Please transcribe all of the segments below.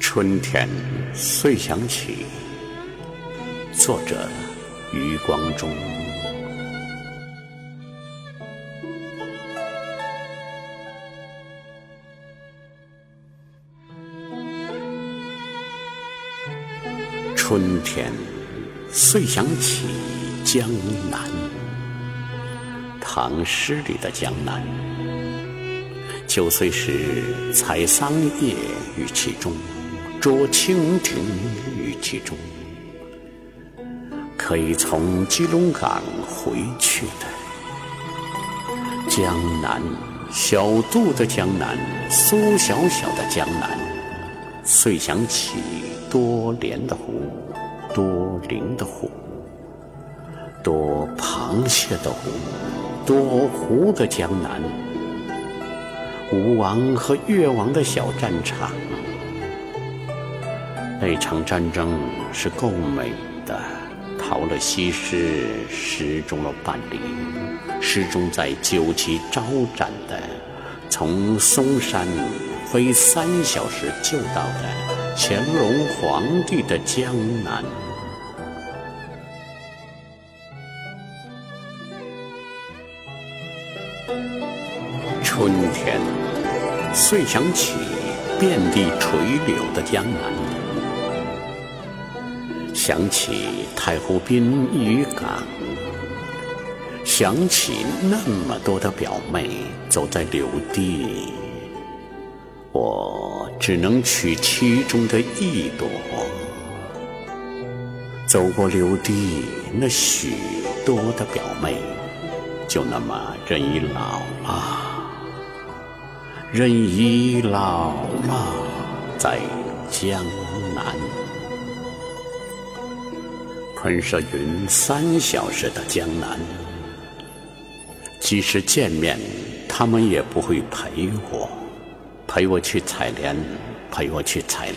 春天遂想起，作者余光中。春天遂想起江南，唐诗里的江南，九岁时采桑叶于其中。捉蜻蜓于其中，可以从基隆港回去的江南，小渡的江南，苏小小的江南，遂想起多莲的湖，多灵的湖，多螃蟹的湖，多湖的江南，吴王和越王的小战场。那场战争是够美的，逃了西施，失踪了半里，失踪在酒旗招展的，从嵩山飞三小时救到的乾隆皇帝的江南。春天，遂想起遍地垂柳的江南。想起太湖滨渔港，想起那么多的表妹走在柳堤，我只能取其中的一朵。走过柳堤，那许多的表妹，就那么任意老了，任意老了，在江南。喷射云三小时的江南，即使见面，他们也不会陪我，陪我去采莲，陪我去采菱。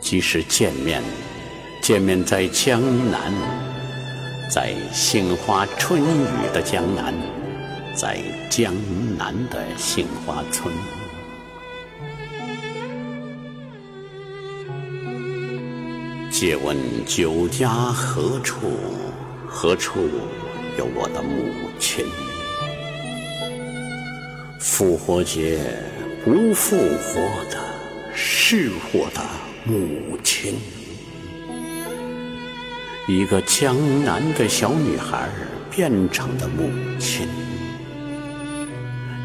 即使见面，见面在江南，在杏花春雨的江南，在江南的杏花村。借问酒家何处？何处有我的母亲？复活节不复活的是我的母亲。一个江南的小女孩变成的母亲。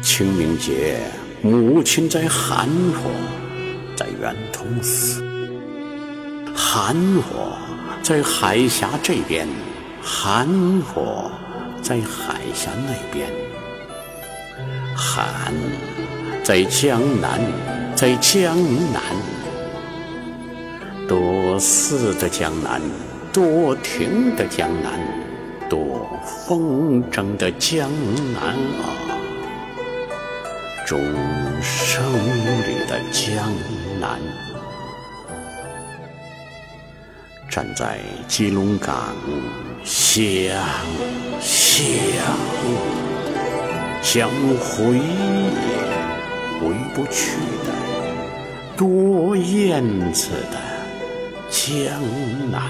清明节，母亲在寒火，在圆通寺。寒火在海峡这边，寒火在海峡那边。寒在江南，在江南。多寺的江南，多亭的江南，多风筝的江南啊！钟声里的江南。站在基隆港，想想，想回也回不去的多燕子的江南。